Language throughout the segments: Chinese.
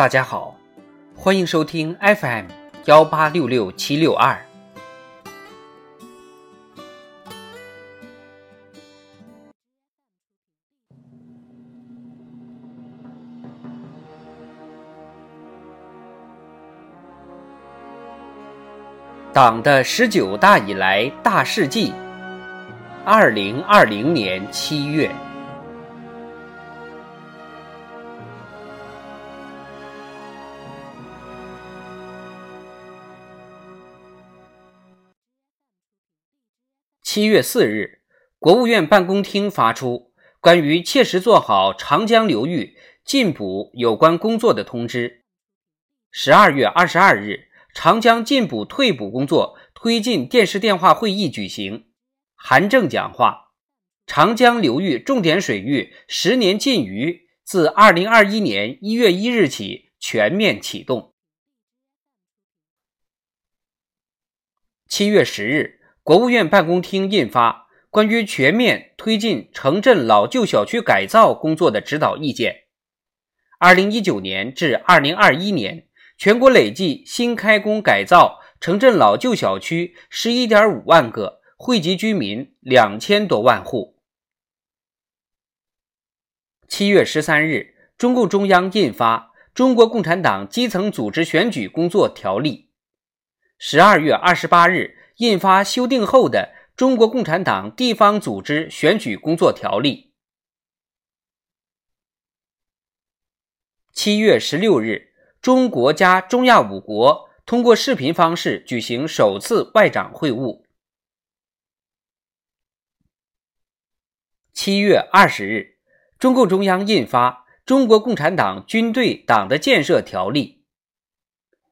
大家好，欢迎收听 FM 幺八六六七六二。党的十九大以来大事记，二零二零年七月。七月四日，国务院办公厅发出关于切实做好长江流域进补有关工作的通知。十二月二十二日。长江进补退补工作推进电视电话会议举行，韩正讲话。长江流域重点水域十年禁渔自二零二一年一月一日起全面启动。七月十日，国务院办公厅印发关于全面推进城镇老旧小区改造工作的指导意见。二零一九年至二零二一年。全国累计新开工改造城镇老旧小区十一点五万个，惠及居民两千多万户。七月十三日，中共中央印发《中国共产党基层组织选举工作条例》。十二月二十八日，印发修订后的《中国共产党地方组织选举工作条例》。七月十六日。中国加中亚五国通过视频方式举行首次外长会晤。七月二十日，中共中央印发《中国共产党军队党的建设条例》。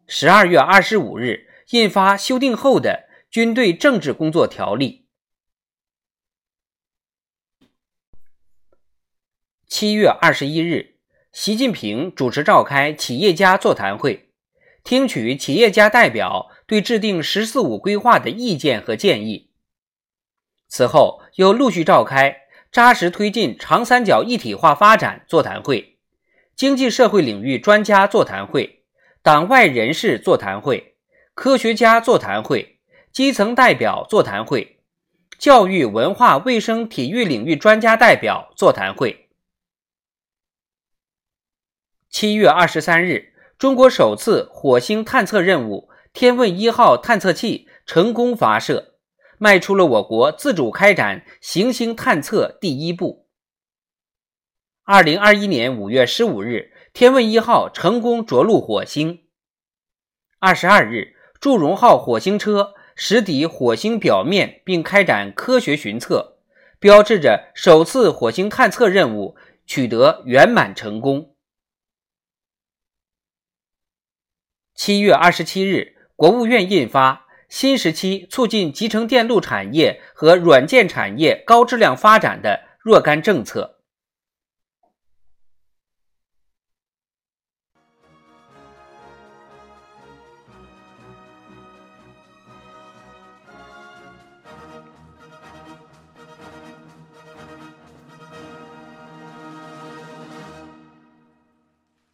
十二月二十五日，印发修订后的《军队政治工作条例》。七月二十一日。习近平主持召开企业家座谈会，听取企业家代表对制定“十四五”规划的意见和建议。此后，又陆续召开扎实推进长三角一体化发展座谈会、经济社会领域专家座谈会、党外人士座谈会、科学家座谈会、基层代表座谈会、教育、文化、卫生、体育领域专家代表座谈会。七月二十三日，中国首次火星探测任务“天问一号”探测器成功发射，迈出了我国自主开展行星探测第一步。二零二一年五月十五日，“天问一号”成功着陆火星。二十二日，“祝融号”火星车实抵火星表面，并开展科学巡测，标志着首次火星探测任务取得圆满成功。七月二十七日，国务院印发《新时期促进集成电路产业和软件产业高质量发展的若干政策》。